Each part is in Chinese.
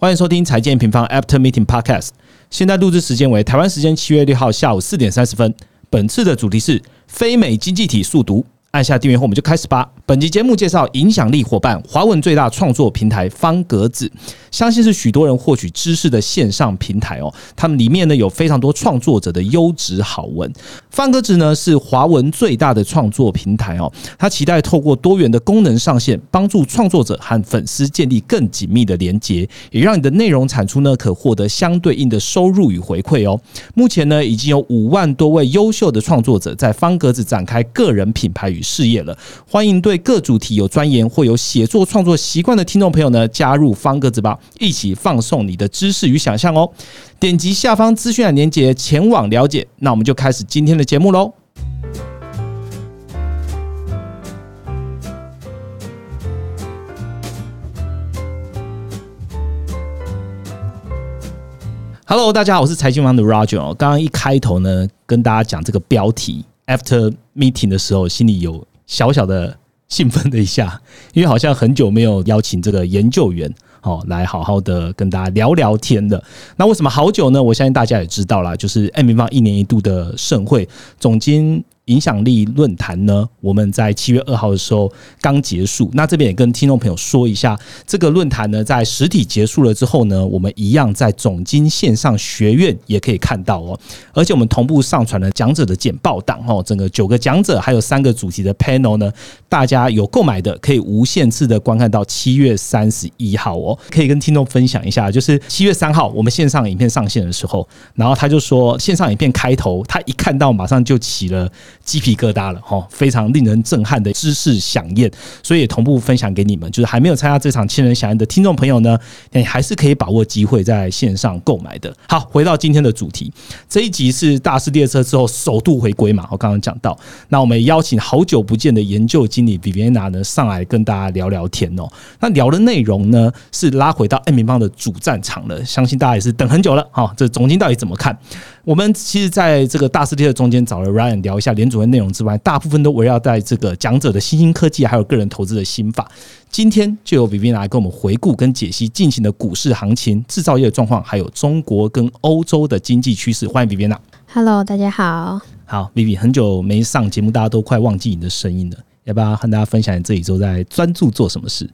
欢迎收听财经平方 After Meeting Podcast。现在录制时间为台湾时间七月六号下午四点三十分。本次的主题是非美经济体速读。按下订阅后，我们就开始吧。本集节目介绍影响力伙伴，华文最大创作平台方格子，相信是许多人获取知识的线上平台哦。他们里面呢有非常多创作者的优质好文。方格子呢是华文最大的创作平台哦，它期待透过多元的功能上线，帮助创作者和粉丝建立更紧密的连接，也让你的内容产出呢可获得相对应的收入与回馈哦。目前呢已经有五万多位优秀的创作者在方格子展开个人品牌与。事业了，欢迎对各主题有钻研或有写作创作习惯的听众朋友呢，加入方格子吧，一起放送你的知识与想象哦。点击下方资讯栏链接前往了解。那我们就开始今天的节目喽。Hello，大家好，我是财经王的 Roger。刚刚一开头呢，跟大家讲这个标题。After meeting 的时候，心里有小小的兴奋了一下，因为好像很久没有邀请这个研究员哦来好好的跟大家聊聊天的。那为什么好久呢？我相信大家也知道啦，就是 M 平方一年一度的盛会总经。影响力论坛呢？我们在七月二号的时候刚结束。那这边也跟听众朋友说一下，这个论坛呢，在实体结束了之后呢，我们一样在总经线上学院也可以看到哦。而且我们同步上传了讲者的简报档哦，整个九个讲者还有三个主题的 panel 呢，大家有购买的可以无限次的观看到七月三十一号哦。可以跟听众分享一下，就是七月三号我们线上影片上线的时候，然后他就说线上影片开头，他一看到马上就起了。鸡皮疙瘩了哈，非常令人震撼的知识飨宴，所以也同步分享给你们。就是还没有参加这场千人飨宴的听众朋友呢，你还是可以把握机会在线上购买的。好，回到今天的主题，这一集是大师列车之后首度回归嘛？我刚刚讲到，那我们邀请好久不见的研究经理 Viviana 呢上来跟大家聊聊天哦。那聊的内容呢是拉回到 M 平方的主战场了，相信大家也是等很久了哈。这总经到底怎么看？我们其实在这个大师列车中间找了 Ryan 聊一下联主。内容之外，大部分都围绕在这个讲者的新兴科技，还有个人投资的心法。今天就由 Vivian 来跟我们回顾跟解析近期的股市行情、制造业的状况，还有中国跟欧洲的经济趋势。欢迎 Vivian。Hello，大家好。好，Vivian，很久没上节目，大家都快忘记你的声音了，要不要和大家分享你这一周在专注做什么事？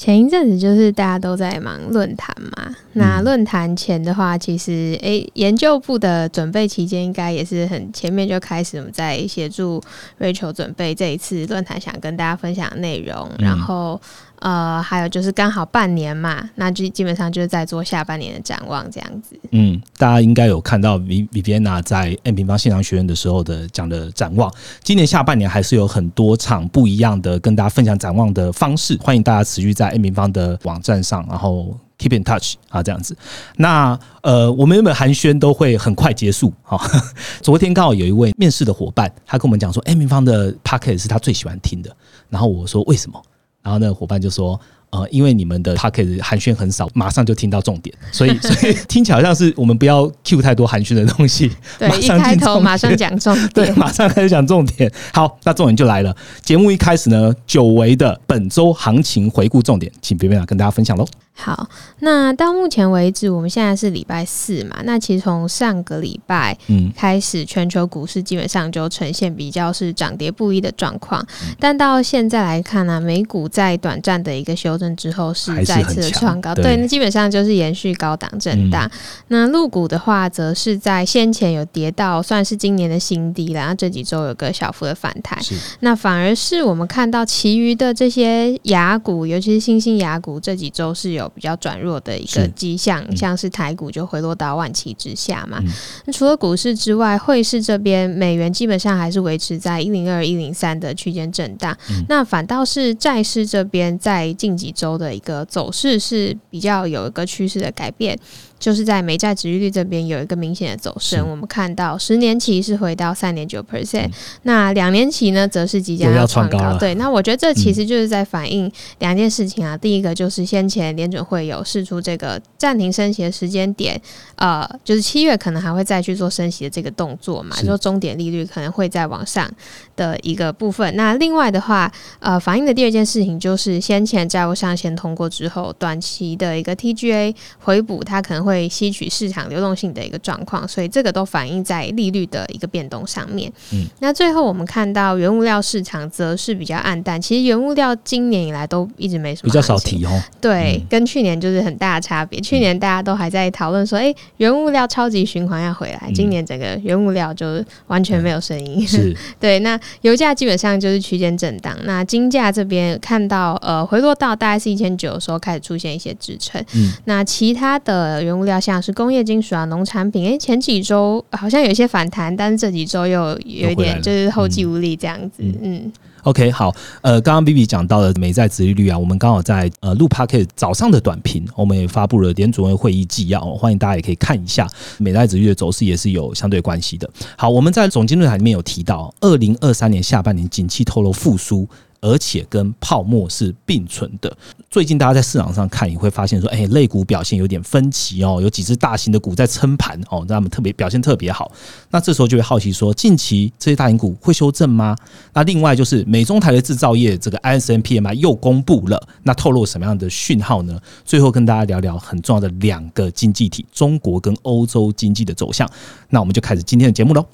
前一阵子就是大家都在忙论坛嘛，那论坛前的话，其实诶，研究部的准备期间应该也是很前面就开始我们在协助 Rachel 准备这一次论坛想跟大家分享的内容，然后。呃，还有就是刚好半年嘛，那就基本上就是在做下半年的展望这样子。嗯，大家应该有看到 V Viviana 在 M 平方现场学院的时候的讲的展望。今年下半年还是有很多场不一样的跟大家分享展望的方式，欢迎大家持续在 M 平方的网站上，然后 keep in touch 啊这样子。那呃，我们原本寒暄都会很快结束哈。昨天刚好有一位面试的伙伴，他跟我们讲说，M 平方的 p o c k e t 是他最喜欢听的。然后我说为什么？然后那个伙伴就说：“呃，因为你们的 p o c k e t 寒暄很少，马上就听到重点，所以 所以听起来好像是我们不要 Q 太多寒暄的东西，对，一开头马上讲重点，对，马上开始讲重点。好，那重点就来了。节目一开始呢，久违的本周行情回顾重点，请别别来跟大家分享喽。”好，那到目前为止，我们现在是礼拜四嘛？那其实从上个礼拜嗯开始，全球股市基本上就呈现比较是涨跌不一的状况。但到现在来看呢，美股在短暂的一个修正之后，是再次的创高，对，那基本上就是延续高档震荡。那陆股的话，则是在先前有跌到算是今年的新低了，然后这几周有个小幅的反弹。那反而是我们看到其余的这些雅股，尤其是新兴雅股，这几周是有。比较转弱的一个迹象，像是台股就回落到万七之下嘛。那除了股市之外，汇市这边美元基本上还是维持在一零二一零三的区间震荡。那反倒是债市这边在近几周的一个走势是比较有一个趋势的改变。就是在美债值利率这边有一个明显的走升，我们看到十年期是回到三点九 percent，那两年期呢，则是即将要创高。对，那我觉得这其实就是在反映两件事情啊。第一个就是先前联联准会有试出这个暂停升息的时间点，呃，就是七月可能还会再去做升息的这个动作嘛，就终点利率可能会再往上的一个部分。那另外的话，呃，反映的第二件事情就是先前债务上限通过之后，短期的一个 TGA 回补，它可能会吸取市场流动性的一个状况，所以这个都反映在利率的一个变动上面。嗯，那最后我们看到原物料市场则是比较暗淡，其实原物料今年以来都一直没什么比较少提哦。对，跟去年就是很大的差别。去年大家都还在讨论说，哎，原物料超级循环要回来，今年整个原物料就完全没有声音。是，对。那油价基本上就是区间震荡。那金价这边看到呃回落到大概是一千九的时候开始出现一些支撑。嗯。那其他的原物料像是工业金属啊、农产品，哎，前几周好像有一些反弹，但是这几周又有一点就是后继无力这样子。嗯。OK，好，呃，刚刚 B B 讲到了美债殖利率啊，我们刚好在呃录 p a r k 早上的短评，我们也发布了联储会会议纪要，欢迎大家也可以看一下美债殖利率的走势，也是有相对关系的。好，我们在总经论坛里面有提到，二零二三年下半年景气透露复苏。而且跟泡沫是并存的。最近大家在市场上看，你会发现说，哎，类股表现有点分歧哦，有几只大型的股在撑盘哦，他们特别表现特别好。那这时候就会好奇说，近期这些大型股会修正吗？那另外就是美中台的制造业这个 ISM PMI 又公布了，那透露什么样的讯号呢？最后跟大家聊聊很重要的两个经济体，中国跟欧洲经济的走向。那我们就开始今天的节目喽。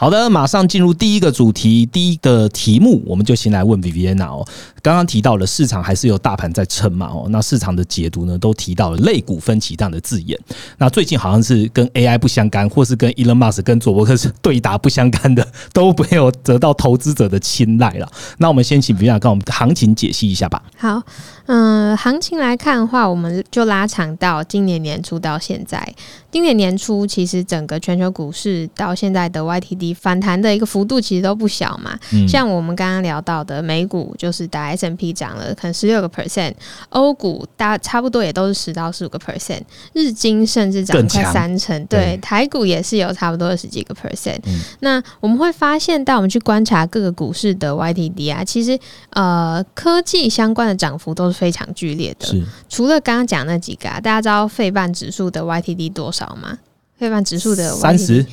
好的，马上进入第一个主题，第一个题目，我们就先来问 Viviana 哦。刚刚提到了市场还是有大盘在撑嘛？哦，那市场的解读呢，都提到了类股分歧这样的字眼。那最近好像是跟 AI 不相干，或是跟 Elon Musk 跟佐伯克是对打不相干的，都没有得到投资者的青睐了。那我们先请 Viviana 跟我们行情解析一下吧。好，嗯，行情来看的话，我们就拉长到今年年初到现在。今年年初，其实整个全球股市到现在的 YTD 反弹的一个幅度其实都不小嘛。像我们刚刚聊到的美股，就是打 S M P 涨了可能十六个 percent，欧股大差不多也都是十到十五个 percent，日经甚至涨快三成。对，台股也是有差不多二十几个 percent。那我们会发现，当我们去观察各个股市的 YTD 啊，其实呃科技相关的涨幅都是非常剧烈的。除了刚刚讲那几个，啊，大家知道费半指数的 YTD 多少？吗？费半指数的三十，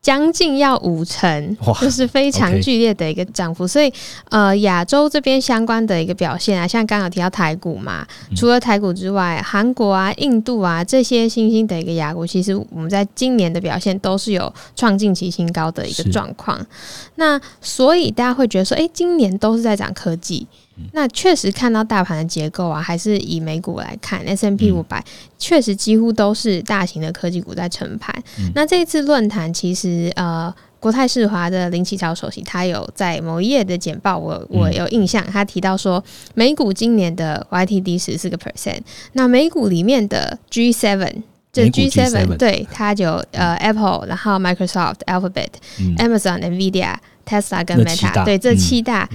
将近要五成，就是非常剧烈的一个涨幅。所以，呃，亚洲这边相关的一个表现啊，像刚刚提到台股嘛，除了台股之外，韩国啊、印度啊这些新兴的一个亚股，其实我们在今年的表现都是有创近期新高的一个状况。那所以大家会觉得说，哎，今年都是在涨科技。那确实看到大盘的结构啊，还是以美股来看，S M P 五百确实几乎都是大型的科技股在撑盘。那这一次论坛，其实呃，国泰世华的林启超首席，他有在某一页的简报，我我有印象，他提到说，美股今年的 Y T D 十四个 percent，那美股里面的 G seven，这 G seven 对它就呃 Apple，然后 Microsoft、Alphabet、Amazon、Nvidia、Tesla 跟 Meta，对这七大。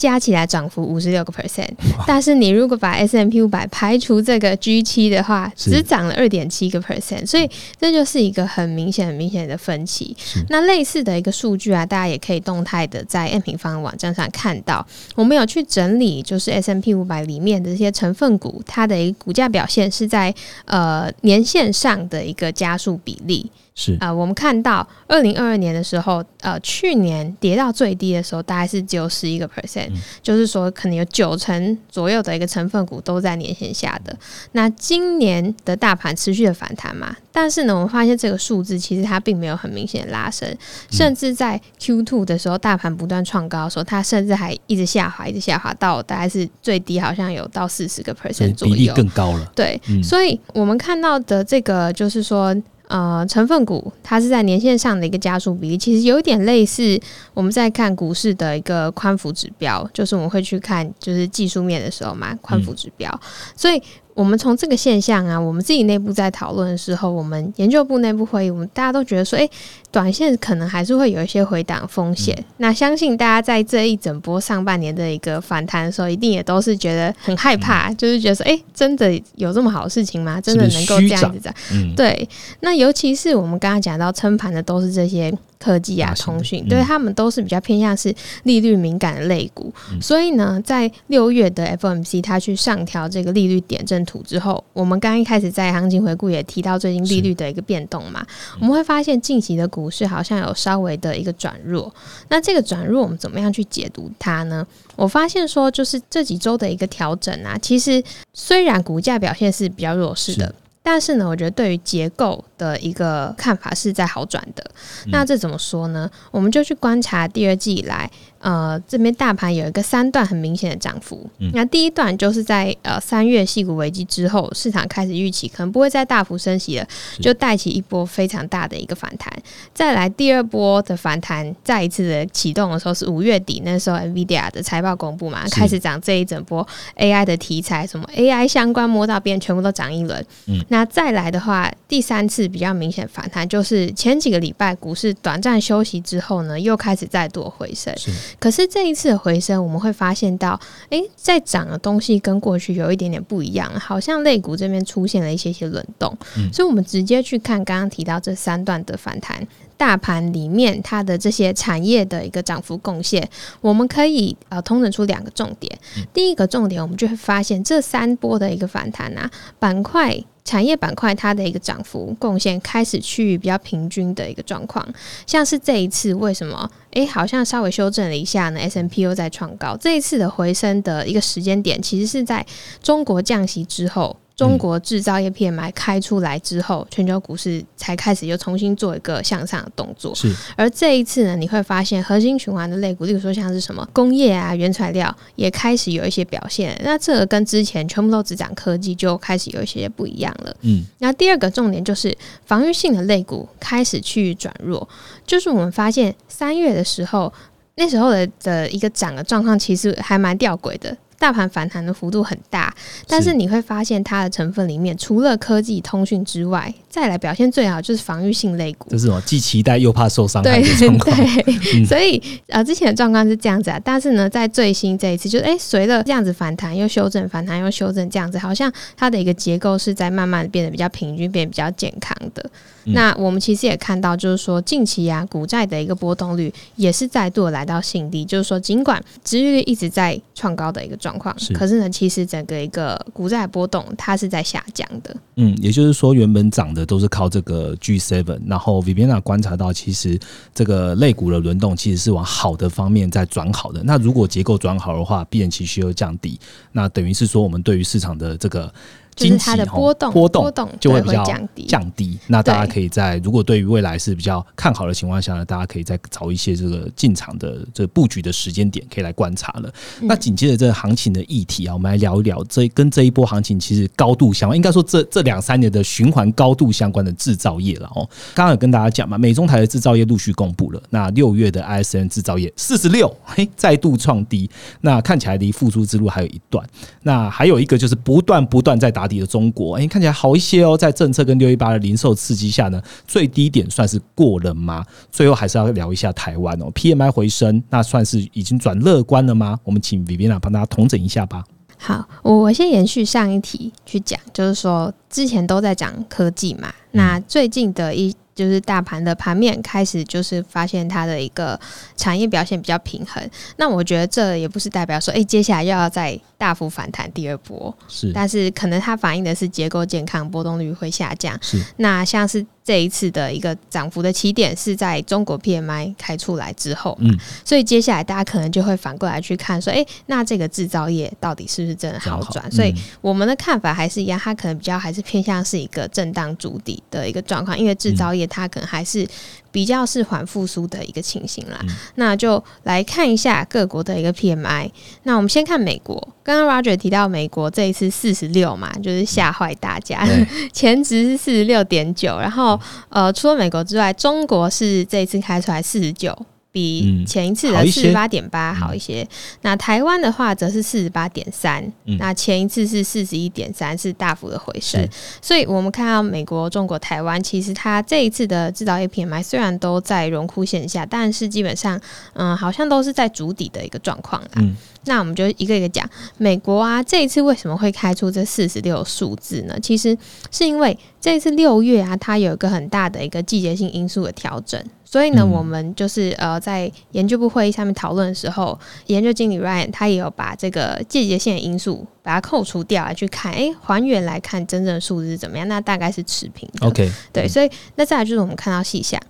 加起来涨幅五十六个 percent，但是你如果把 S M P 五百排除这个 G 七的话，只涨了二点七个 percent，所以这就是一个很明显、很明显的分歧。那类似的一个数据啊，大家也可以动态的在 M 平方网站上看到，我们有去整理，就是 S M P 五百里面的这些成分股，它的一个股价表现是在呃年线上的一个加速比例。是。啊，我们看到二零二二年的时候，呃，去年跌到最低的时候，大概是只有十一个 percent，就是说可能有九成左右的一个成分股都在年线下的。那今年的大盘持续的反弹嘛，但是呢，我们发现这个数字其实它并没有很明显的拉升，甚至在 Q two 的时候，大盘不断创高的时候，它甚至还一直下滑，一直下滑到大概是最低好像有到四十个 percent 左右，比例更高了。对，所以我们看到的这个就是说。呃，成分股它是在年线上的一个加速比例，其实有一点类似我们在看股市的一个宽幅指标，就是我们会去看就是技术面的时候嘛，宽幅指标。所以我们从这个现象啊，我们自己内部在讨论的时候，我们研究部内部会议，我们大家都觉得说，哎，短线可能还是会有一些回档风险。那相信大家在这一整波上半年的一个反弹的时候，一定也都是觉得很害怕，就是觉得说，哎，真的有这么好的事情吗？真的能够这样子在？对。那尤其是我们刚刚讲到撑盘的都是这些。科技啊，通讯，对他们都是比较偏向是利率敏感的类股，所以呢，在六月的 FOMC 它去上调这个利率点阵图之后，我们刚一开始在行情回顾也提到最近利率的一个变动嘛，我们会发现近期的股市好像有稍微的一个转弱，那这个转弱我们怎么样去解读它呢？我发现说，就是这几周的一个调整啊，其实虽然股价表现是比较弱势的。但是呢，我觉得对于结构的一个看法是在好转的。那这怎么说呢？我们就去观察第二季以来。呃，这边大盘有一个三段很明显的涨幅。那第一段就是在呃三月系股危机之后，市场开始预期可能不会再大幅升息了，就带起一波非常大的一个反弹。再来第二波的反弹，再一次的启动的时候是五月底，那时候 NVIDIA 的财报公布嘛，开始涨这一整波 AI 的题材，什么 AI 相关摸到边全部都涨一轮。那再来的话，第三次比较明显反弹，就是前几个礼拜股市短暂休息之后呢，又开始再度回升。可是这一次的回升，我们会发现到，哎，在涨的东西跟过去有一点点不一样，好像肋骨这边出现了一些些轮动，所以我们直接去看刚刚提到这三段的反弹，大盘里面它的这些产业的一个涨幅贡献，我们可以呃通整出两个重点。第一个重点，我们就会发现这三波的一个反弹啊，板块。产业板块它的一个涨幅贡献开始趋于比较平均的一个状况，像是这一次为什么？诶，好像稍微修正了一下呢？S M P 又在创高，这一次的回升的一个时间点，其实是在中国降息之后。中国制造业 PMI 开出来之后，全球股市才开始又重新做一个向上的动作。是，而这一次呢，你会发现核心循环的类股，例如说像是什么工业啊、原材料，也开始有一些表现。那这个跟之前全部都只讲科技，就开始有一些不一样了。嗯，那第二个重点就是防御性的类股开始去转弱，就是我们发现三月的时候，那时候的的一个涨的状况，其实还蛮吊诡的。大盘反弹的幅度很大，但是你会发现它的成分里面，除了科技通讯之外，再来表现最好就是防御性类股。这是什么？既期待又怕受伤害的状况。对，所以呃，之前的状况是这样子啊，但是呢，在最新这一次，就是哎，随着这样子反弹又修正，反弹又修正，这样子好像它的一个结构是在慢慢变得比较平均，变得比较健康的。那我们其实也看到，就是说近期啊，股债的一个波动率也是再度来到新低，就是说尽管值率一直在创高的一个状。状况是，可是呢，其实整个一个股债波动，它是在下降的。嗯，也就是说，原本涨的都是靠这个 G seven，然后 Viviana 观察到，其实这个类股的轮动其实是往好的方面在转好的。那如果结构转好的话，必然其需要降低。那等于是说，我们对于市场的这个。就是它的波动波动就会比较降低，降低。那大家可以在如果对于未来是比较看好的情况下呢，大家可以再找一些这个进场的这布局的时间点，可以来观察了。那紧接着这个行情的议题啊，我们来聊一聊这跟这一波行情其实高度相关，应该说这这两三年的循环高度相关的制造业了哦。刚刚有跟大家讲嘛，美中台的制造业陆续公布了，那六月的 ISM 制造业四十六，嘿，再度创低，那看起来离复苏之路还有一段。那还有一个就是不断不断在打底的中国，哎，看起来好一些哦。在政策跟六一八的零售刺激下呢，最低点算是过了吗？最后还是要聊一下台湾哦，PMI 回升，那算是已经转乐观了吗？我们请 Viviana 帮大家统整一下吧。好，我我先延续上一题去讲，就是说之前都在讲科技嘛，那最近的一。就是大盘的盘面开始，就是发现它的一个产业表现比较平衡。那我觉得这也不是代表说，哎，接下来又要再大幅反弹第二波。是，但是可能它反映的是结构健康，波动率会下降。是，那像是。这一次的一个涨幅的起点是在中国 PMI 开出来之后，嗯，所以接下来大家可能就会反过来去看，说，哎，那这个制造业到底是不是真的好转？所以我们的看法还是一样，它可能比较还是偏向是一个震荡筑底的一个状况，因为制造业它可能还是。比较是缓复苏的一个情形啦，那就来看一下各国的一个 PMI。那我们先看美国，刚刚 Roger 提到美国这一次四十六嘛，就是吓坏大家，前值是四十六点九，然后呃，除了美国之外，中国是这一次开出来四十九。比前一次的四十八点八好一些。那台湾的话则是四十八点三，那前一次是四十一点三，是大幅的回升。所以我们看到美国、中国、台湾，其实它这一次的制造业 PMI 虽然都在荣枯线下，但是基本上，嗯，好像都是在筑底的一个状况啦。那我们就一个一个讲，美国啊，这一次为什么会开出这四十六数字呢？其实是因为这一次六月啊，它有一个很大的一个季节性因素的调整，所以呢，我们就是呃在研究部会议上面讨论的时候，研究经理 Ryan 他也有把这个季节性的因素把它扣除掉来去看，哎，还原来看真正的数字是怎么样？那大概是持平的。OK，对，所以那再来就是我们看到细项。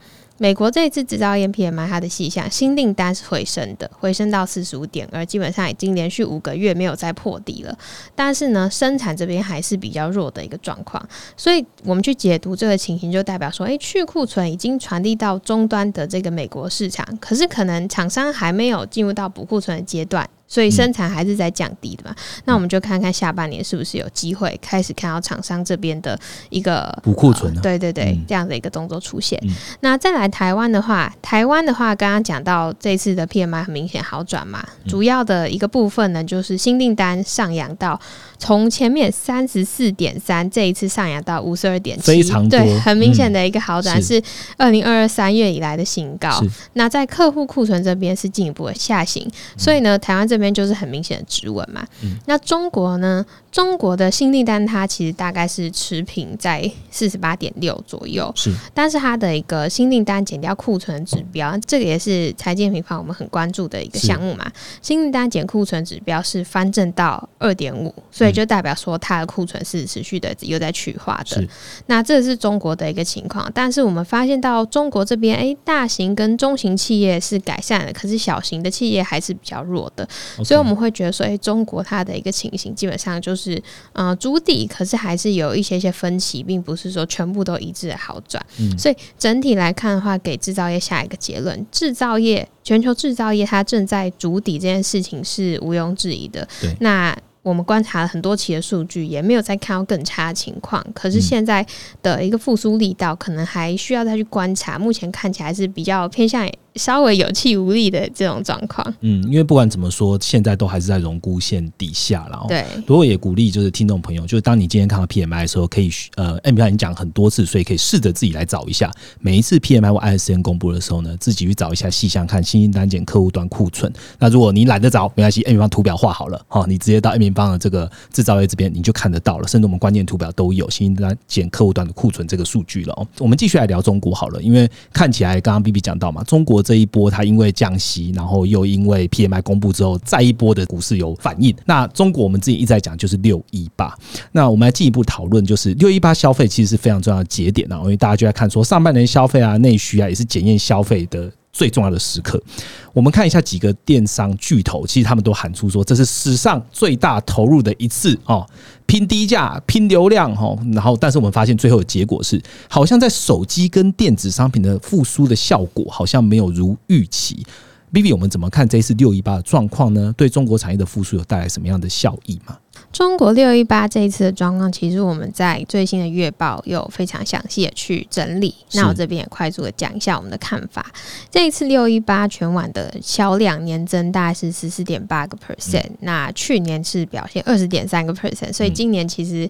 美国这一次制造业 PMI 它的细项新订单是回升的，回升到四十五点二，基本上已经连续五个月没有再破底了。但是呢，生产这边还是比较弱的一个状况，所以我们去解读这个情形，就代表说，诶，去库存已经传递到终端的这个美国市场，可是可能厂商还没有进入到补库存的阶段。所以生产还是在降低的嘛？那我们就看看下半年是不是有机会开始看到厂商这边的一个补库存对对对，这样的一个动作出现。那再来台湾的话，台湾的话，刚刚讲到这次的 PMI 很明显好转嘛，主要的一个部分呢，就是新订单上扬到从前面三十四点三，这一次上扬到五十二点七，非常对，很明显的一个好转，是二零二二三月以来的新高。那在客户库存这边是进一步的下行，所以呢，台湾这边就是很明显的指纹嘛。那中国呢？中国的新订单它其实大概是持平在四十八点六左右，是。但是它的一个新订单减掉库存指标，这个也是财建平方我们很关注的一个项目嘛。新订单减库存指标是翻正到二点五，所以就代表说它的库存是持续的又在去化的。那这是中国的一个情况，但是我们发现到中国这边，哎，大型跟中型企业是改善了，可是小型的企业还是比较弱的。所以我们会觉得说，哎，中国它的一个情形基本上就是呃主底，可是还是有一些些分歧，并不是说全部都一致的好转。所以整体来看的话，给制造业下一个结论：制造业全球制造业它正在主底这件事情是毋庸置疑的。那我们观察了很多期的数据，也没有再看到更差的情况。可是现在的一个复苏力道，可能还需要再去观察。目前看起来是比较偏向。稍微有气无力的这种状况，嗯，因为不管怎么说，现在都还是在荣枯线底下了。对，不过也鼓励就是听众朋友，就是当你今天看到 PMI 的时候，可以呃，M 已经讲很多次，所以可以试着自己来找一下。每一次 PMI 或 ISM 公布的时候呢，自己去找一下细项，看新兴单减客户端库存。那如果你懒得找，没关系，M 平方图表画好了，哈，你直接到 M 平方的这个制造业这边，你就看得到了。甚至我们关键图表都有新兴单减客户端的库存这个数据了哦。我们继续来聊中国好了，因为看起来刚刚 B B 讲到嘛，中国这一波它因为降息，然后又因为 PMI 公布之后，再一波的股市有反应。那中国我们自己一直在讲，就是六一八。那我们来进一步讨论，就是六一八消费其实是非常重要的节点啊，因为大家就在看说上半年消费啊、内需啊，也是检验消费的。最重要的时刻，我们看一下几个电商巨头，其实他们都喊出说这是史上最大投入的一次哦，拼低价、拼流量哈。然后，但是我们发现最后的结果是，好像在手机跟电子商品的复苏的效果好像没有如预期。B B，我们怎么看这一次六一八的状况呢？对中国产业的复苏有带来什么样的效益吗？中国六一八这一次的状况，其实我们在最新的月报有非常详细的去整理。那我这边也快速的讲一下我们的看法。这一次六一八全晚的销量年增大概是十四点八个 percent，那去年是表现二十点三个 percent，所以今年其实。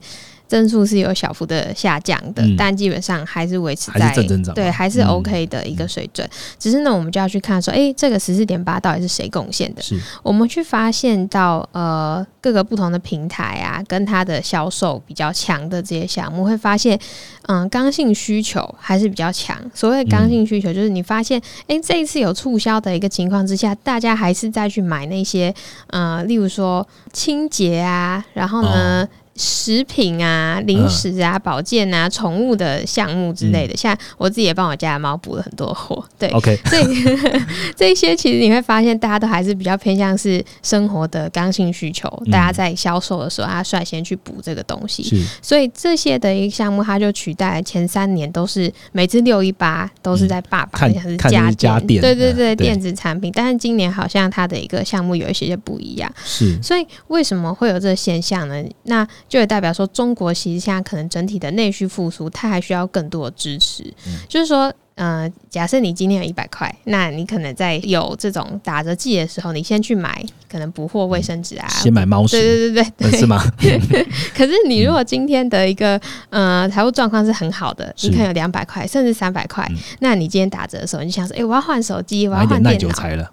增速是有小幅的下降的，但基本上还是维持在对，还是 OK 的一个水准。只是呢，我们就要去看说，哎，这个十四点八到底是谁贡献的？我们去发现到，呃，各个不同的平台啊，跟它的销售比较强的这些项目，会发现，嗯，刚性需求还是比较强。所谓刚性需求，就是你发现，哎，这一次有促销的一个情况之下，大家还是再去买那些，呃，例如说清洁啊，然后呢。食品啊、零食啊、保健啊、宠物的项目之类的，现在我自己也帮我家的猫补了很多货。对，OK，所以 这些其实你会发现，大家都还是比较偏向是生活的刚性需求。大家在销售的时候，他率先去补这个东西。所以这些的一个项目，它就取代了前三年都是每次六一八都是在爸爸像是家家电，对对对，电子产品。但是今年好像它的一个项目有一些些不一样。是，所以为什么会有这个现象呢？那就也代表说，中国其实现在可能整体的内需复苏，它还需要更多的支持。就是说。嗯，假设你今天有一百块，那你可能在有这种打折季的时候，你先去买可能补货卫生纸啊，先买猫屎，对对对对，是吗？可是你如果今天的一个呃财务状况是很好的，你可能有两百块甚至三百块，那你今天打折的时候，你想说，哎，我要换手机，我要换电脑，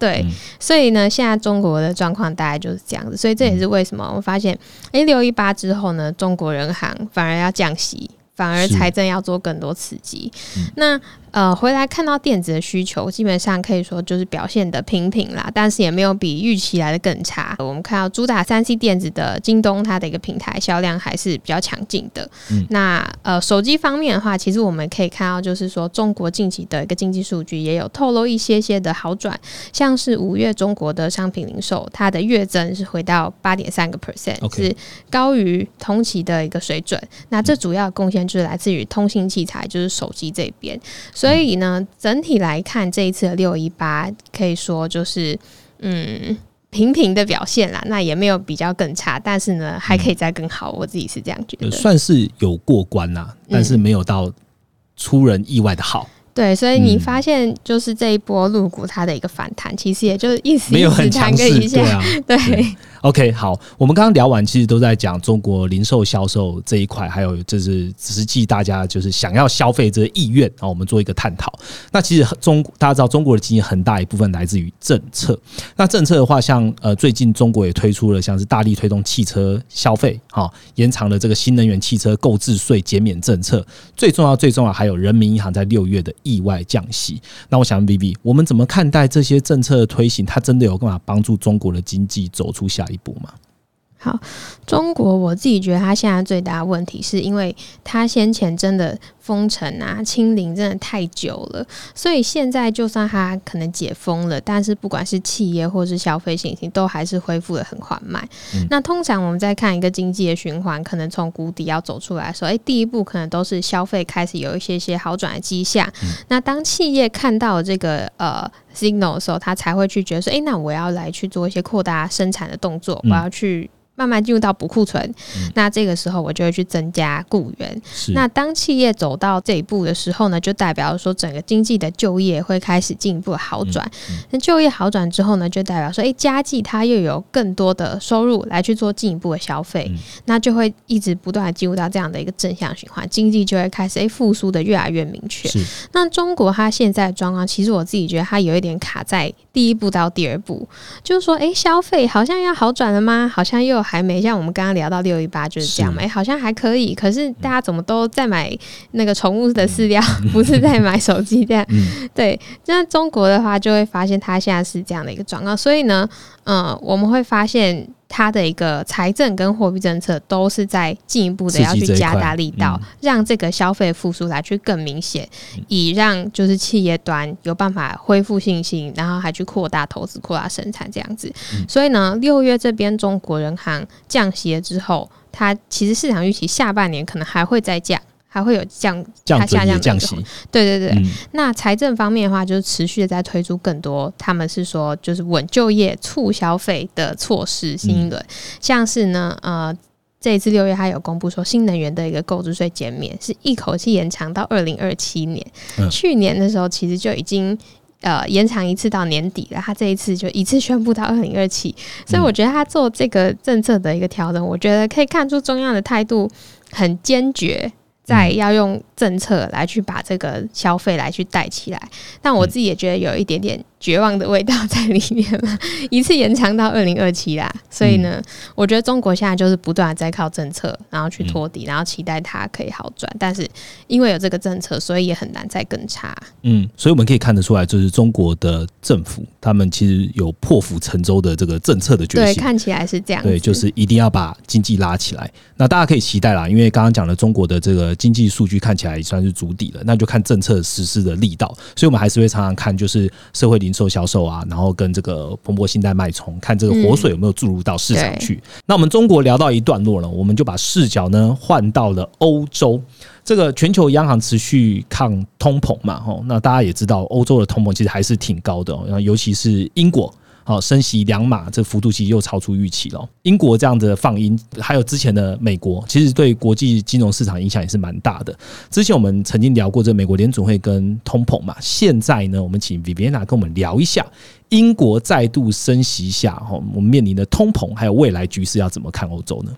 对，所以呢，现在中国的状况大概就是这样子，所以这也是为什么我发现，哎，六一八之后呢，中国人行反而要降息，反而财政要做更多刺激，那。呃，回来看到电子的需求，基本上可以说就是表现的平平啦，但是也没有比预期来的更差。我们看到主打三 C 电子的京东，它的一个平台销量还是比较强劲的。那呃，手机方面的话，其实我们可以看到，就是说中国近期的一个经济数据也有透露一些些的好转，像是五月中国的商品零售，它的月增是回到八点三个 percent，是高于同期的一个水准。那这主要贡献就是来自于通信器材，就是手机这边。所以呢，整体来看，这一次的六一八可以说就是嗯平平的表现啦，那也没有比较更差，但是呢，还可以再更好。我自己是这样觉得，算是有过关啦，但是没有到出人意外的好。对，所以你发现就是这一波入股它的一个反弹，其实也就是意思没有很强势，对啊，对。OK，好，我们刚刚聊完，其实都在讲中国零售销售这一块，还有就是实际大家就是想要消费这个意愿啊，我们做一个探讨。那其实中大家知道，中国的经济很大一部分来自于政策。那政策的话，像呃最近中国也推出了像是大力推动汽车消费，哈，延长了这个新能源汽车购置税减免政策。最重要最重要还有人民银行在六月的意外降息。那我想问 B B，我们怎么看待这些政策的推行？它真的有办法帮助中国的经济走出下？一步嘛，好，中国我自己觉得他现在最大的问题，是因为他先前真的。封城啊，清零真的太久了，所以现在就算它可能解封了，但是不管是企业或是消费信心，都还是恢复的很缓慢。那通常我们在看一个经济的循环，可能从谷底要走出来，的时候，哎，第一步可能都是消费开始有一些些好转的迹象。那当企业看到这个呃 signal 的时候，他才会去觉得说，哎，那我要来去做一些扩大生产的动作，我要去。慢慢进入到补库存，那这个时候我就会去增加雇员。那当企业走到这一步的时候呢，就代表说整个经济的就业会开始进一步好转。那就业好转之后呢，就代表说，哎，家计它又有更多的收入来去做进一步的消费，那就会一直不断的进入到这样的一个正向循环，经济就会开始哎复苏的越来越明确。那中国它现在状况，其实我自己觉得它有一点卡在第一步到第二步，就是说，哎，消费好像要好转了吗？好像又。还没像我们刚刚聊到六一八就是这样嘛？哎，好像还可以。可是大家怎么都在买那个宠物的饲料，不是在买手机这样？对，那中国的话就会发现它现在是这样的一个状况。所以呢，嗯，我们会发现。它的一个财政跟货币政策都是在进一步的要去加大力道，让这个消费复苏来去更明显，以让就是企业端有办法恢复信心，然后还去扩大投资、扩大生产这样子。所以呢，六月这边中国人行降息了之后，它其实市场预期下半年可能还会再降。还会有降，它下降降息，对对对。那财政方面的话，就是持续的在推出更多，他们是说就是稳就业、促消费的措施。新一轮像是呢，呃，这一次六月他有公布说，新能源的一个购置税减免是一口气延长到二零二七年。去年的时候其实就已经呃延长一次到年底了，他这一次就一次宣布到二零二七。所以我觉得他做这个政策的一个调整，我觉得可以看出中央的态度很坚决。在要用政策来去把这个消费来去带起来，但我自己也觉得有一点点。绝望的味道在里面了，一次延长到二零二七啦。所以呢，我觉得中国现在就是不断的在靠政策，然后去托底，然后期待它可以好转。但是因为有这个政策，所以也很难再更差。嗯，所以我们可以看得出来，就是中国的政府他们其实有破釜沉舟的这个政策的决心。对，看起来是这样。对，就是一定要把经济拉起来。那大家可以期待啦，因为刚刚讲了中国的这个经济数据看起来也算是足底了，那就看政策实施的力道。所以我们还是会常常看，就是社会零售销售啊，然后跟这个蓬勃信贷脉冲，看这个活水有没有注入到市场去。那我们中国聊到一段落了，我们就把视角呢换到了欧洲。这个全球央行持续抗通膨嘛，吼，那大家也知道，欧洲的通膨其实还是挺高的，然后尤其是英国。好，升息两码，这幅度其实又超出预期了。英国这样的放音，还有之前的美国，其实对国际金融市场影响也是蛮大的。之前我们曾经聊过这美国联总会跟通膨嘛，现在呢，我们请 Viviana 跟我们聊一下英国再度升息下，哈，我们面临的通膨还有未来局势要怎么看欧洲呢？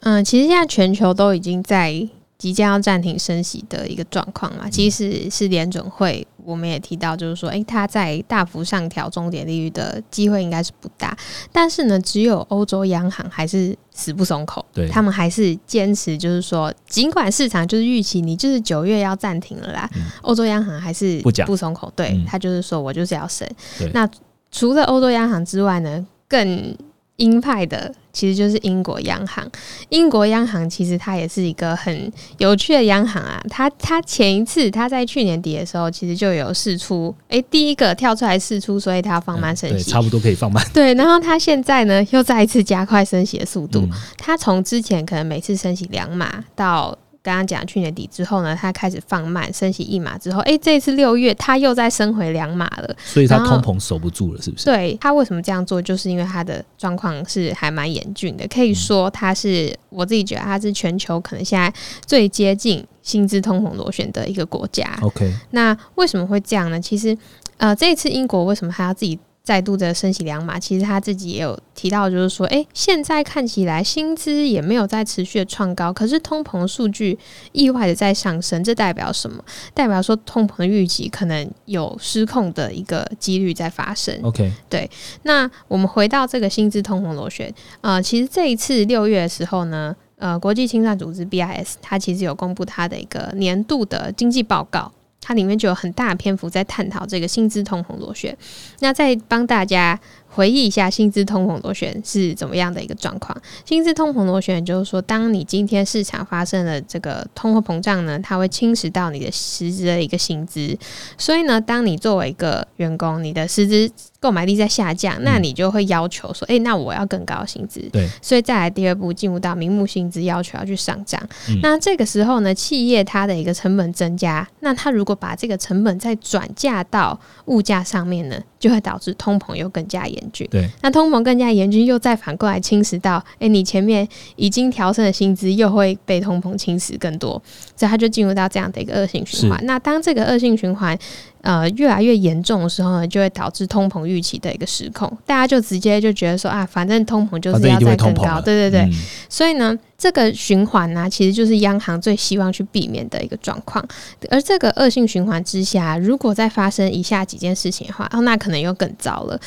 嗯，其实现在全球都已经在。即将要暂停升息的一个状况嘛，其实是联准会，我们也提到，就是说，诶，它在大幅上调终点利率的机会应该是不大，但是呢，只有欧洲央行还是死不松口，对他们还是坚持，就是说，尽管市场就是预期你就是九月要暂停了啦，欧洲央行还是不讲不松口，对他就是说我就是要升。那除了欧洲央行之外呢，更鹰派的其实就是英国央行。英国央行其实它也是一个很有趣的央行啊。它它前一次它在去年底的时候，其实就有试出，哎，第一个跳出来试出，所以它要放慢升息，差不多可以放慢。对，然后它现在呢又再一次加快升息的速度。它从之前可能每次升息两码到。刚刚讲去年底之后呢，它开始放慢升息一码之后，哎，这次六月它又再升回两码了，所以它通膨守不住了，是不是？对，它为什么这样做，就是因为它的状况是还蛮严峻的，可以说它是我自己觉得它是全球可能现在最接近薪资通膨螺旋的一个国家。OK，那为什么会这样呢？其实，呃，这一次英国为什么还要自己？再度的升息两码，其实他自己也有提到，就是说，哎，现在看起来薪资也没有在持续的创高，可是通膨数据意外的在上升，这代表什么？代表说通膨的预期可能有失控的一个几率在发生。OK，对。那我们回到这个薪资通膨螺旋，呃，其实这一次六月的时候呢，呃，国际清算组织 BIS 它其实有公布它的一个年度的经济报告。它里面就有很大的篇幅在探讨这个薪资通膨螺旋。那再帮大家回忆一下薪资通膨螺旋是怎么样的一个状况。薪资通膨螺旋就是说，当你今天市场发生了这个通货膨胀呢，它会侵蚀到你的实质的一个薪资。所以呢，当你作为一个员工，你的实质购买力在下降，那你就会要求说，哎，那我要更高的薪资。对，所以再来第二步，进入到名目薪资要求要去上涨。那这个时候呢，企业它的一个成本增加，那它如果把这个成本再转嫁到物价上面呢，就会导致通膨又更加严峻。对，那通膨更加严峻，又再反过来侵蚀到，哎，你前面已经调升的薪资又会被通膨侵蚀更多，所以它就进入到这样的一个恶性循环。那当这个恶性循环。呃，越来越严重的时候呢，就会导致通膨预期的一个失控，大家就直接就觉得说啊，反正通膨就是要再更高，对对对。所以呢，这个循环呢，其实就是央行最希望去避免的一个状况。而这个恶性循环之下，如果再发生以下几件事情的话，哦，那可能又更糟了。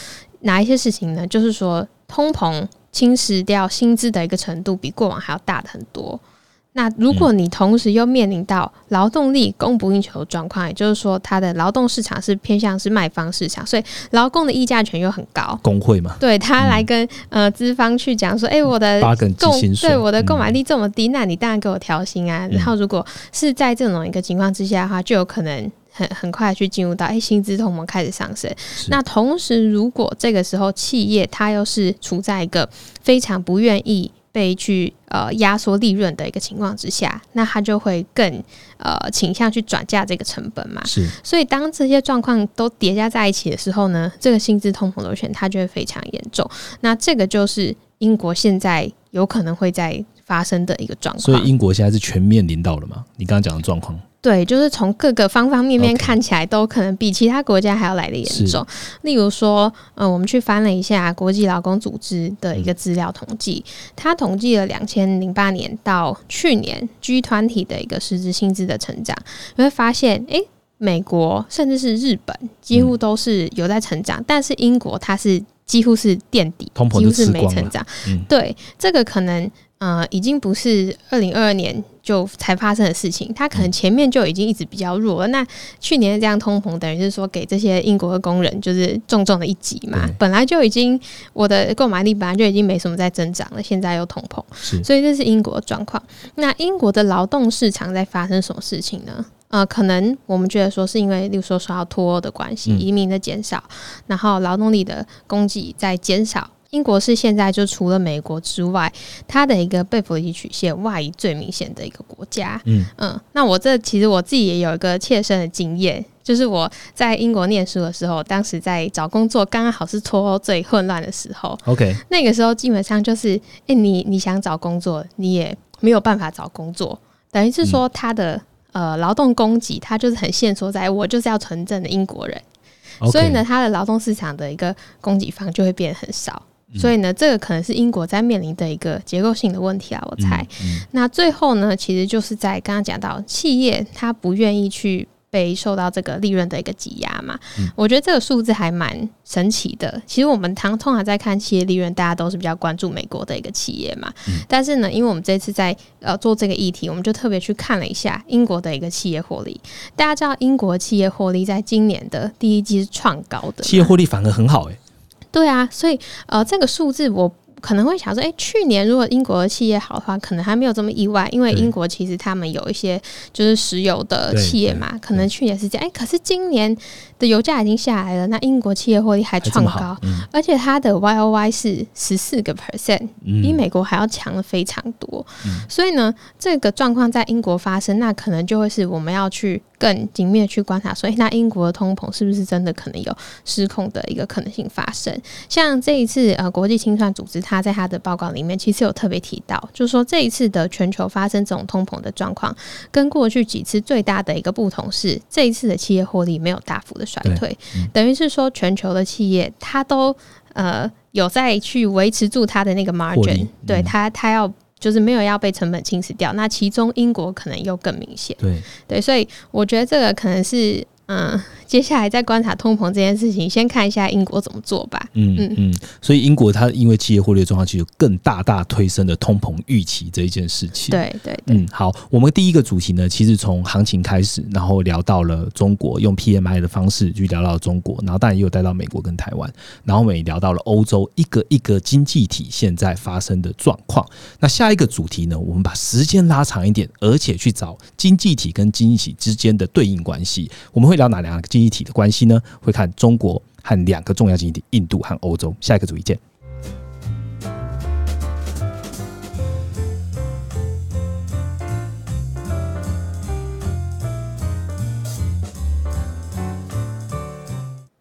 哪一些事情呢？就是说，通膨侵蚀掉薪资的一个程度，比过往还要大的很多。那如果你同时又面临到劳动力供不应求的状况，也就是说，它的劳动市场是偏向是卖方市场，所以劳工的议价权又很高。工会嘛，对他来跟呃资方去讲说，哎，我的购对我的购买力这么低，那你当然给我调薪啊。然后如果是在这种一个情况之下的话，就有可能很很快去进入到哎薪资同盟开始上升。那同时，如果这个时候企业它又是处在一个非常不愿意。被去呃压缩利润的一个情况之下，那他就会更呃倾向去转嫁这个成本嘛。是，所以当这些状况都叠加在一起的时候呢，这个薪资通膨螺旋它就会非常严重。那这个就是英国现在有可能会在发生的一个状况。所以英国现在是全面领导了吗？你刚刚讲的状况？对，就是从各个方方面面看起来，都可能比其他国家还要来的严重。例如说，呃，我们去翻了一下国际劳工组织的一个资料统计，它统计了两千零八年到去年 G 团体的一个实质薪资的成长，你会发现，哎，美国甚至是日本几乎都是有在成长，但是英国它是几乎是垫底，几乎是没成长。对，这个可能。呃，已经不是二零二二年就才发生的事情，它可能前面就已经一直比较弱了。那去年这样通膨，等于是说给这些英国的工人就是重重的一击嘛。本来就已经我的购买力本来就已经没什么在增长了，现在又通膨，所以这是英国的状况。那英国的劳动市场在发生什么事情呢？呃，可能我们觉得说是因为，例如说受到脱欧的关系，移民的减少，然后劳动力的供给在减少。英国是现在就除了美国之外，它的一个贝弗里曲线外移最明显的一个国家。嗯嗯，那我这其实我自己也有一个切身的经验，就是我在英国念书的时候，当时在找工作，刚刚好是脱欧最混乱的时候。OK，那个时候基本上就是，哎，你你想找工作，你也没有办法找工作，等于是说他的呃劳动供给，他就是很限缩在我就是要纯正的英国人，所以呢，它的劳动市场的一个供给方就会变得很少。所以呢，这个可能是英国在面临的一个结构性的问题啊，我猜。那最后呢，其实就是在刚刚讲到企业它不愿意去被受到这个利润的一个挤压嘛。我觉得这个数字还蛮神奇的。其实我们常通常在看企业利润，大家都是比较关注美国的一个企业嘛。但是呢，因为我们这次在呃做这个议题，我们就特别去看了一下英国的一个企业获利。大家知道，英国企业获利在今年的第一季是创高的，企业获利反而很好哎。对啊，所以呃，这个数字我可能会想说，哎，去年如果英国的企业好的话，可能还没有这么意外，因为英国其实他们有一些就是石油的企业嘛，可能去年是这样，哎，可是今年的油价已经下来了，那英国企业获利还创高，而且它的 Y O Y 是十四个 percent，比美国还要强了非常多，所以呢，这个状况在英国发生，那可能就会是我们要去。更紧密的去观察，所以那英国的通膨是不是真的可能有失控的一个可能性发生？像这一次呃，国际清算组织它在它的报告里面其实有特别提到，就是说这一次的全球发生这种通膨的状况，跟过去几次最大的一个不同是，这一次的企业获利没有大幅的衰退，等于是说全球的企业它都呃有在去维持住它的那个 margin，对它它要。就是没有要被成本侵蚀掉，那其中英国可能又更明显。对对，所以我觉得这个可能是。嗯，接下来再观察通膨这件事情，先看一下英国怎么做吧。嗯嗯嗯，所以英国它因为企业获利状况，其实更大大推升了通膨预期这一件事情。对对，嗯，好，我们第一个主题呢，其实从行情开始，然后聊到了中国，用 PMI 的方式去聊到中国，然后当然也有带到美国跟台湾，然后我们也聊到了欧洲一个一个经济体现在发生的状况。那下一个主题呢，我们把时间拉长一点，而且去找经济体跟经济体之间的对应关系，我们会。聊哪两个经济体的关系呢？会看中国和两个重要经济体，印度和欧洲。下一个主题见。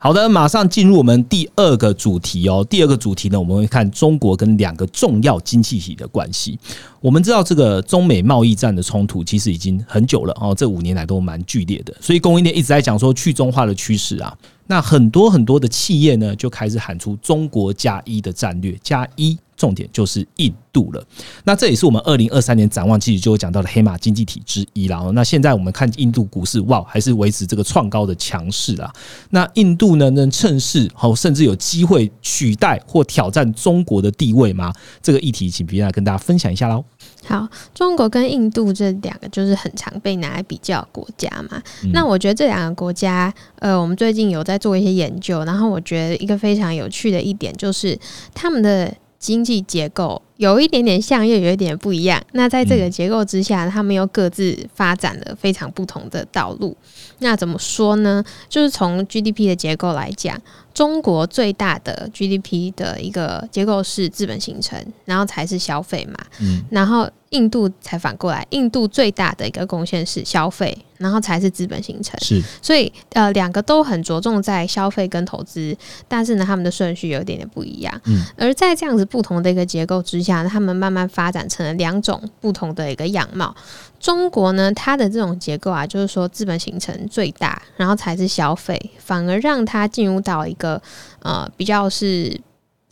好的，马上进入我们第二个主题哦。第二个主题呢，我们会看中国跟两个重要经济体的关系。我们知道这个中美贸易战的冲突其实已经很久了哦，这五年来都蛮剧烈的，所以供应链一直在讲说去中化的趋势啊。那很多很多的企业呢，就开始喊出中国加一的战略，加一。重点就是印度了，那这也是我们二零二三年展望其实就讲到的黑马经济体之一了。那现在我们看印度股市，哇，还是维持这个创高的强势啊。那印度呢，能趁势好，甚至有机会取代或挑战中国的地位吗？这个议题，请皮亚跟大家分享一下喽。好，中国跟印度这两个就是很常被拿来比较国家嘛。那我觉得这两个国家，呃，我们最近有在做一些研究，然后我觉得一个非常有趣的一点就是他们的。经济结构有一点点像，又有一点不一样。那在这个结构之下，他们又各自发展了非常不同的道路。那怎么说呢？就是从 GDP 的结构来讲，中国最大的 GDP 的一个结构是资本形成，然后才是消费嘛。嗯，然后。印度才反过来，印度最大的一个贡献是消费，然后才是资本形成。是，所以呃，两个都很着重在消费跟投资，但是呢，他们的顺序有一点点不一样。嗯，而在这样子不同的一个结构之下，他们慢慢发展成了两种不同的一个样貌。中国呢，它的这种结构啊，就是说资本形成最大，然后才是消费，反而让它进入到一个呃比较是。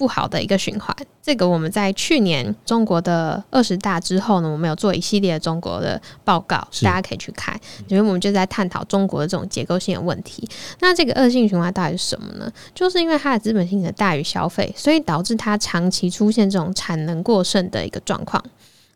不好的一个循环，这个我们在去年中国的二十大之后呢，我们有做一系列中国的报告，大家可以去看，因为我们就在探讨中国的这种结构性的问题。那这个恶性循环到底是什么呢？就是因为它的资本性的大于消费，所以导致它长期出现这种产能过剩的一个状况。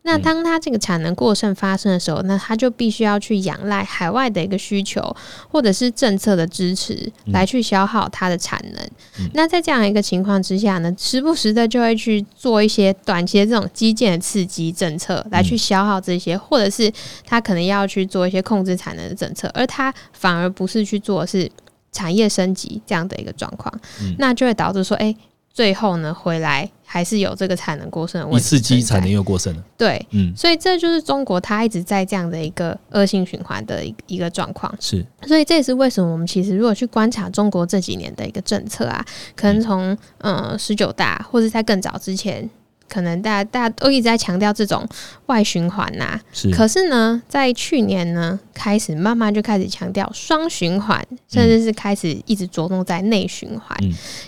那当它这个产能过剩发生的时候，那它就必须要去仰赖海外的一个需求，或者是政策的支持来去消耗它的产能。那在这样一个情况之下呢，时不时的就会去做一些短期的这种基建的刺激政策，来去消耗这些，或者是它可能要去做一些控制产能的政策，而它反而不是去做是产业升级这样的一个状况，那就会导致说，哎。最后呢回来还是有这个产能过剩的问题，一次机产能又过剩了。对，嗯，所以这就是中国它一直在这样的一个恶性循环的一一个状况。是，所以这也是为什么我们其实如果去观察中国这几年的一个政策啊，可能从嗯十九大或者在更早之前。可能大家大家都一直在强调这种外循环呐，是。可是呢，在去年呢，开始慢慢就开始强调双循环，甚至是开始一直着重在内循环。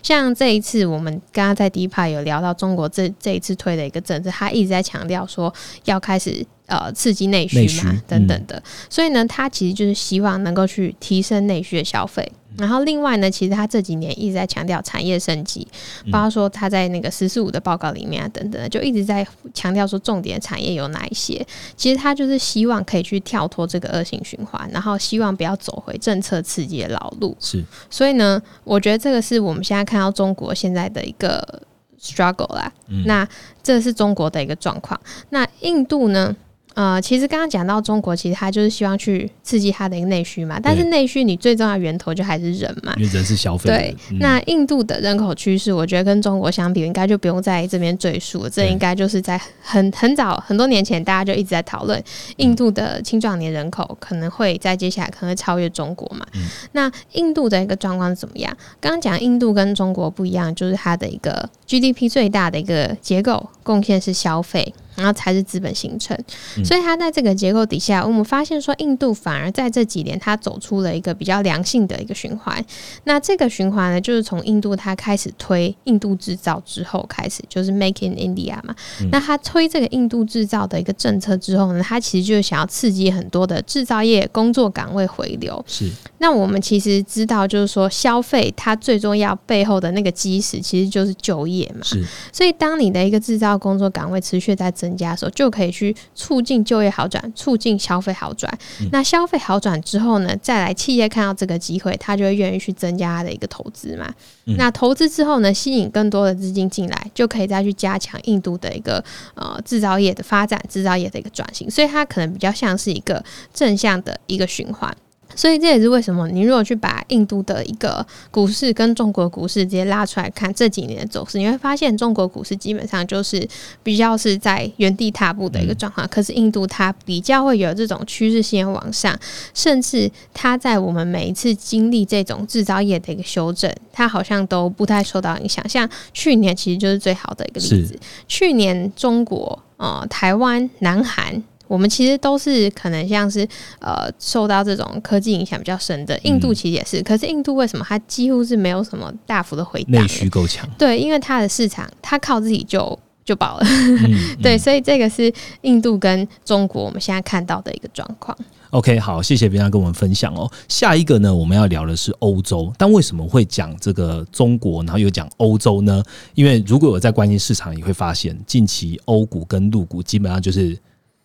像这一次，我们刚刚在第一排有聊到中国这这一次推的一个政策，他一直在强调说要开始呃刺激内需嘛，等等的。所以呢，他其实就是希望能够去提升内需的消费。然后另外呢，其实他这几年一直在强调产业升级，包括说他在那个“十四五”的报告里面啊，等等，就一直在强调说重点产业有哪一些。其实他就是希望可以去跳脱这个恶性循环，然后希望不要走回政策刺激的老路。是，所以呢，我觉得这个是我们现在看到中国现在的一个 struggle 啦。那这是中国的一个状况。那印度呢？呃，其实刚刚讲到中国，其实它就是希望去刺激它的一个内需嘛。但是内需你最重要的源头就还是人嘛，因为人是消费。对，那印度的人口趋势，我觉得跟中国相比，应该就不用在这边赘述。这应该就是在很很早很多年前，大家就一直在讨论，印度的青壮年人口可能会在接下来可能会超越中国嘛。那印度的一个状况是怎么样？刚刚讲印度跟中国不一样，就是它的一个 GDP 最大的一个结构贡献是消费。然后才是资本形成，所以它在这个结构底下，我们发现说，印度反而在这几年它走出了一个比较良性的一个循环。那这个循环呢，就是从印度它开始推印度制造之后开始，就是 Make in India 嘛。那它推这个印度制造的一个政策之后呢，它其实就是想要刺激很多的制造业工作岗位回流。是。那我们其实知道，就是说消费它最重要背后的那个基石，其实就是就业嘛。是。所以当你的一个制造工作岗位持续在增。增加的时候，就可以去促进就业好转，促进消费好转。那消费好转之后呢，再来企业看到这个机会，他就会愿意去增加他的一个投资嘛。那投资之后呢，吸引更多的资金进来，就可以再去加强印度的一个呃制造业的发展，制造业的一个转型。所以它可能比较像是一个正向的一个循环。所以这也是为什么你如果去把印度的一个股市跟中国股市直接拉出来看这几年的走势，你会发现中国股市基本上就是比较是在原地踏步的一个状况。可是印度它比较会有这种趋势性往上，甚至它在我们每一次经历这种制造业的一个修正，它好像都不太受到影响。像去年其实就是最好的一个例子，去年中国、呃台湾、南韩。我们其实都是可能像是呃受到这种科技影响比较深的，印度其实也是。可是印度为什么它几乎是没有什么大幅的回档？内需够强。对，因为它的市场它靠自己就就饱了。对，所以这个是印度跟中国我们现在看到的一个状况。OK，好，谢谢别人跟我们分享哦。下一个呢，我们要聊的是欧洲。但为什么会讲这个中国，然后又讲欧洲呢？因为如果我在关心市场，也会发现近期欧股跟陆股基本上就是。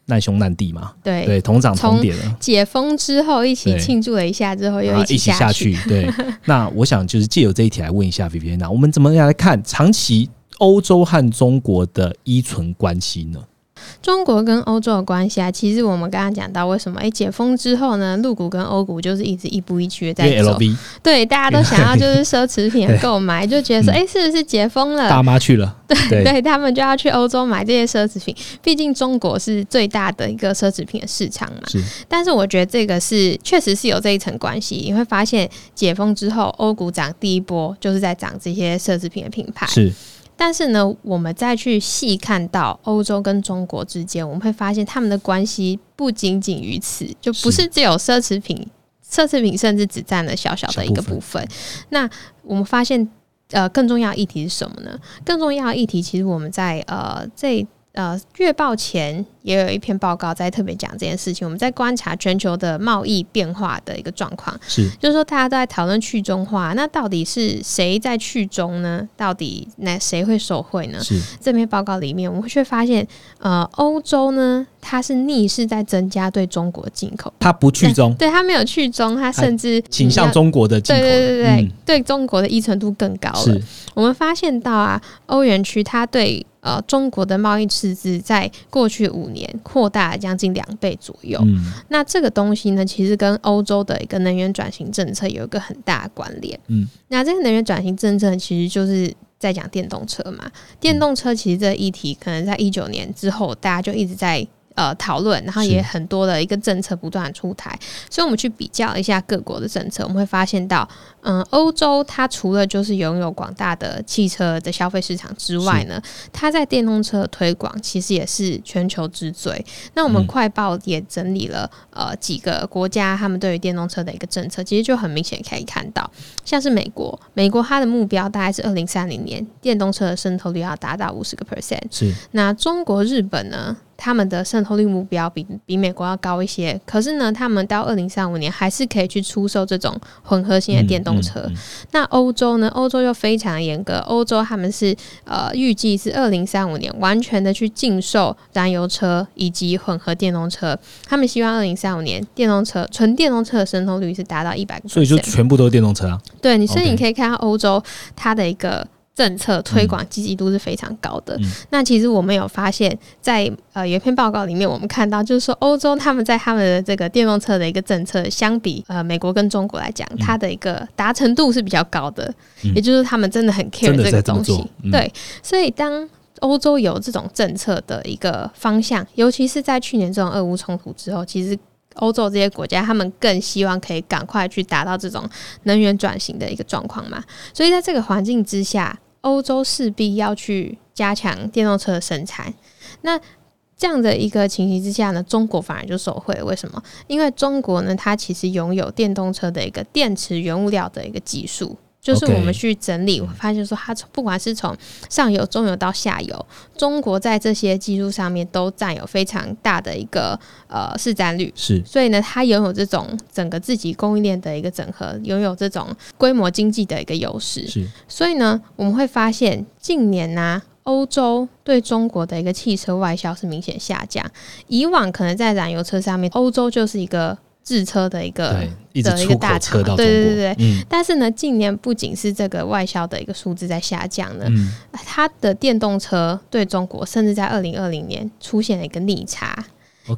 难兄难弟嘛，对对，同涨同跌了。解封之后一起庆祝了一下，之后又一起下去。对，那我想就是借由这一题来问一下 Vivian，我们怎么样来看长期欧洲和中国的依存关系呢？中国跟欧洲的关系啊，其实我们刚刚讲到，为什么哎解封之后呢，陆股跟欧股就是一直一步一趋的在走。对，大家都想要就是奢侈品的购买，就觉得说哎是不是解封了？大妈去了，对对，他们就要去欧洲买这些奢侈品。毕竟中国是最大的一个奢侈品的市场嘛。是。但是我觉得这个是确实是有这一层关系。你会发现解封之后，欧股涨第一波就是在涨这些奢侈品的品牌。是。但是呢，我们再去细看到欧洲跟中国之间，我们会发现他们的关系不仅仅于此，就不是只有奢侈品，奢侈品甚至只占了小小的一个部分。那我们发现，呃，更重要议题是什么呢？更重要议题其实我们在呃这呃月报前。也有一篇报告在特别讲这件事情。我们在观察全球的贸易变化的一个状况，是就是说大家都在讨论去中化，那到底是谁在去中呢？到底那谁会受贿呢？是这篇报告里面，我们却发现，呃，欧洲呢，它是逆势在增加对中国进口，它不去中，对它没有去中，它甚至倾向中国的进口，对对对对，对中国的依存度更高了。我们发现到啊，欧元区它对呃中国的贸易赤字在过去五。年扩大了将近两倍左右，那这个东西呢，其实跟欧洲的一个能源转型政策有一个很大的关联。嗯，那这个能源转型政策其实就是在讲电动车嘛，电动车其实这议题可能在一九年之后，大家就一直在。呃，讨论，然后也很多的一个政策不断出台，所以我们去比较一下各国的政策，我们会发现到，嗯，欧洲它除了就是拥有广大的汽车的消费市场之外呢，它在电动车推广其实也是全球之最。那我们快报也整理了呃几个国家他们对于电动车的一个政策，其实就很明显可以看到，像是美国，美国它的目标大概是二零三零年电动车的渗透率要达到五十个 percent，是。那中国、日本呢？他们的渗透率目标比比美国要高一些，可是呢，他们到二零三五年还是可以去出售这种混合型的电动车。那欧洲呢？欧洲又非常严格，欧洲他们是呃预计是二零三五年完全的去禁售燃油车以及混合电动车。他们希望二零三五年电动车纯电动车的渗透率是达到一百所以就全部都是电动车啊？对，你所以你可以看到欧洲它的一个。政策推广积极度是非常高的。那其实我们有发现，在呃有一篇报告里面，我们看到就是说，欧洲他们在他们的这个电动车的一个政策，相比呃美国跟中国来讲，它的一个达成度是比较高的。也就是他们真的很 care 这个东西。对，所以当欧洲有这种政策的一个方向，尤其是在去年这种俄乌冲突之后，其实欧洲这些国家他们更希望可以赶快去达到这种能源转型的一个状况嘛。所以在这个环境之下。欧洲势必要去加强电动车的生产，那这样的一个情形之下呢，中国反而就受惠。为什么？因为中国呢，它其实拥有电动车的一个电池原物料的一个技术。就是我们去整理，我发现说，它不管是从上游、中游到下游，中国在这些技术上面都占有非常大的一个呃市占率。是，所以呢，它拥有这种整个自己供应链的一个整合，拥有这种规模经济的一个优势。是，所以呢，我们会发现近年呢，欧洲对中国的一个汽车外销是明显下降。以往可能在燃油车上面，欧洲就是一个。制车的一个的一个大厂，对对对对。但是呢，近年不仅是这个外销的一个数字在下降呢，它的电动车对中国，甚至在二零二零年出现了一个逆差。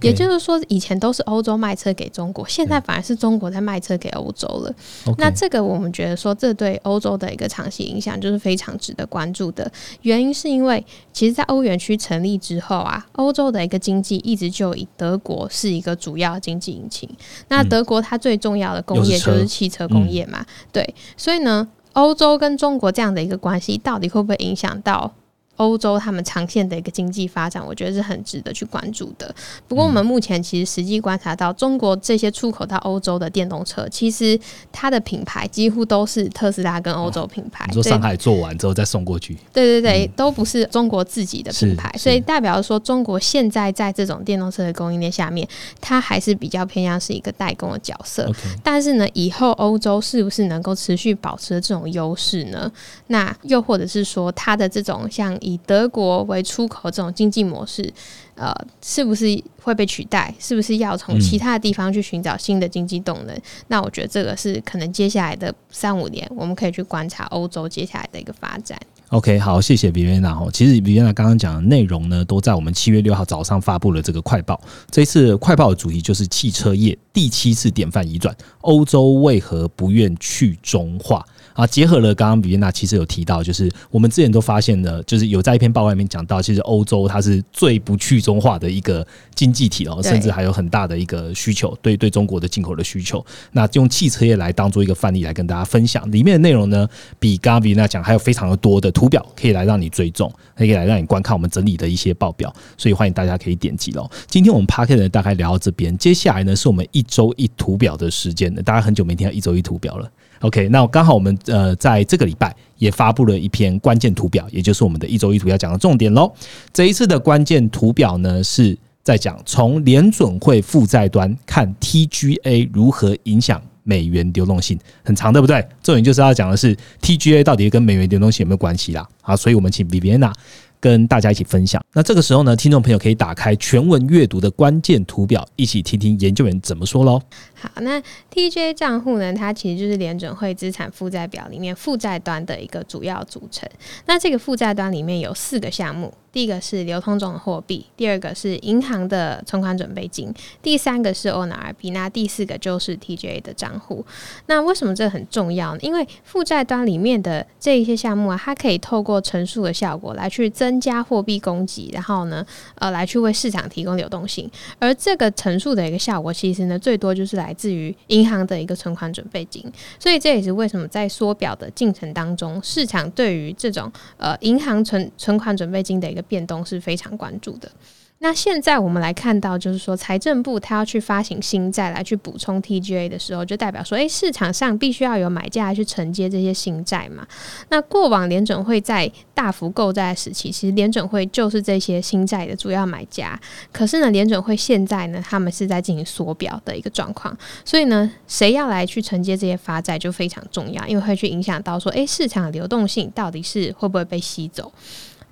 也就是说，以前都是欧洲卖车给中国，现在反而是中国在卖车给欧洲了。那这个我们觉得说，这对欧洲的一个长期影响就是非常值得关注的。原因是因为，其实，在欧元区成立之后啊，欧洲的一个经济一直就以德国是一个主要经济引擎。那德国它最重要的工业就是汽车工业嘛，对。所以呢，欧洲跟中国这样的一个关系，到底会不会影响到？欧洲他们长线的一个经济发展，我觉得是很值得去关注的。不过，我们目前其实实际观察到，中国这些出口到欧洲的电动车，其实它的品牌几乎都是特斯拉跟欧洲品牌。你说上海做完之后再送过去？对对对，都不是中国自己的品牌，所以代表说中国现在在这种电动车的供应链下面，它还是比较偏向是一个代工的角色。但是呢，以后欧洲是不是能够持续保持这种优势呢？那又或者是说，它的这种像以德国为出口这种经济模式，呃，是不是会被取代？是不是要从其他的地方去寻找新的经济动能？那我觉得这个是可能接下来的三五年，我们可以去观察欧洲接下来的一个发展。OK，好，谢谢比维娜哦。其实比维娜刚刚讲的内容呢，都在我们七月六号早上发布了这个快报。这一次快报的主题就是汽车业第七次典范移转，欧洲为何不愿去中化？啊，结合了刚刚比约娜其实有提到，就是我们之前都发现了，就是有在一篇报外面讲到，其实欧洲它是最不去中化的一个经济体哦，甚至还有很大的一个需求，对对中国的进口的需求。那用汽车业来当做一个范例来跟大家分享，里面的内容呢，比刚刚比约娜讲还有非常的多的图表可以来让你追踪，可以来让你观看我们整理的一些报表，所以欢迎大家可以点击喽。今天我们 p a r k e 呢大概聊到这边，接下来呢是我们一周一图表的时间了，大家很久没听到一周一图表了。OK，那刚好我们呃在这个礼拜也发布了一篇关键图表，也就是我们的一周一图要讲的重点喽。这一次的关键图表呢，是在讲从联准会负债端看 TGA 如何影响美元流动性，很长对不对？重点就是要讲的是 TGA 到底跟美元流动性有没有关系啦？好，所以我们请 Viviana 跟大家一起分享。那这个时候呢，听众朋友可以打开全文阅读的关键图表，一起听听研究员怎么说喽。好，那 TJ 账户呢？它其实就是联准会资产负债表里面负债端的一个主要组成。那这个负债端里面有四个项目。第一个是流通中的货币，第二个是银行的存款准备金，第三个是 ONRP，那第四个就是 TJA 的账户。那为什么这很重要呢？因为负债端里面的这一些项目啊，它可以透过乘数的效果来去增加货币供给，然后呢，呃，来去为市场提供流动性。而这个乘数的一个效果，其实呢，最多就是来来自于银行的一个存款准备金。所以这也是为什么在缩表的进程当中，市场对于这种呃银行存存款准备金的一个变动是非常关注的。那现在我们来看到，就是说财政部它要去发行新债来去补充 TGA 的时候，就代表说，诶，市场上必须要有买家去承接这些新债嘛。那过往联准会在大幅购债时期，其实联准会就是这些新债的主要买家。可是呢，联准会现在呢，他们是在进行缩表的一个状况，所以呢，谁要来去承接这些发债就非常重要，因为会去影响到说，诶，市场流动性到底是会不会被吸走。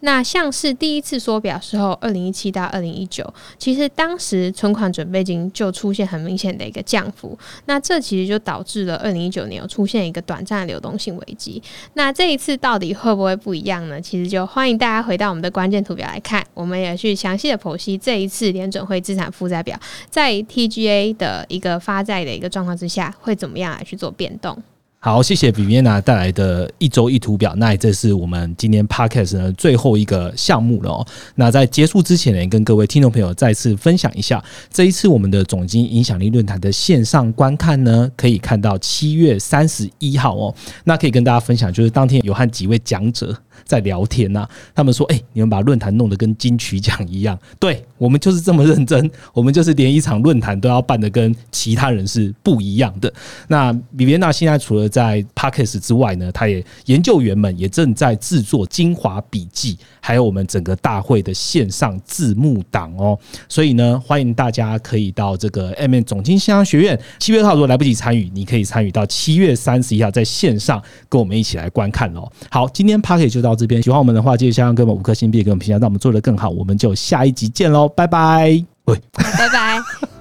那像是第一次缩表时候，二零一七到二零一九，其实当时存款准备金就出现很明显的一个降幅，那这其实就导致了二零一九年有出现一个短暂的流动性危机。那这一次到底会不会不一样呢？其实就欢迎大家回到我们的关键图表来看，我们也去详细的剖析这一次联准会资产负债表在 TGA 的一个发债的一个状况之下，会怎么样来去做变动。好，谢谢 Viviana 带来的一周一图表。那这是我们今天 Podcast 呢最后一个项目了哦。那在结束之前呢，跟各位听众朋友再次分享一下，这一次我们的总经影响力论坛的线上观看呢，可以看到七月三十一号哦。那可以跟大家分享，就是当天有和几位讲者。在聊天呐，他们说：“哎，你们把论坛弄得跟金曲奖一样。”对我们就是这么认真，我们就是连一场论坛都要办的跟其他人是不一样的。那比别娜现在除了在 Parkes 之外呢，他也研究员们也正在制作精华笔记，还有我们整个大会的线上字幕档哦。所以呢，欢迎大家可以到这个 M N 总经线上学院七月号，如果来不及参与，你可以参与到七月三十一号在线上跟我们一起来观看哦。好，今天 Parkes 就。到这边喜欢我们的话，记得下方给我们五颗星，币给我们评价，让我们做的更好。我们就下一集见喽，拜拜！喂，拜拜。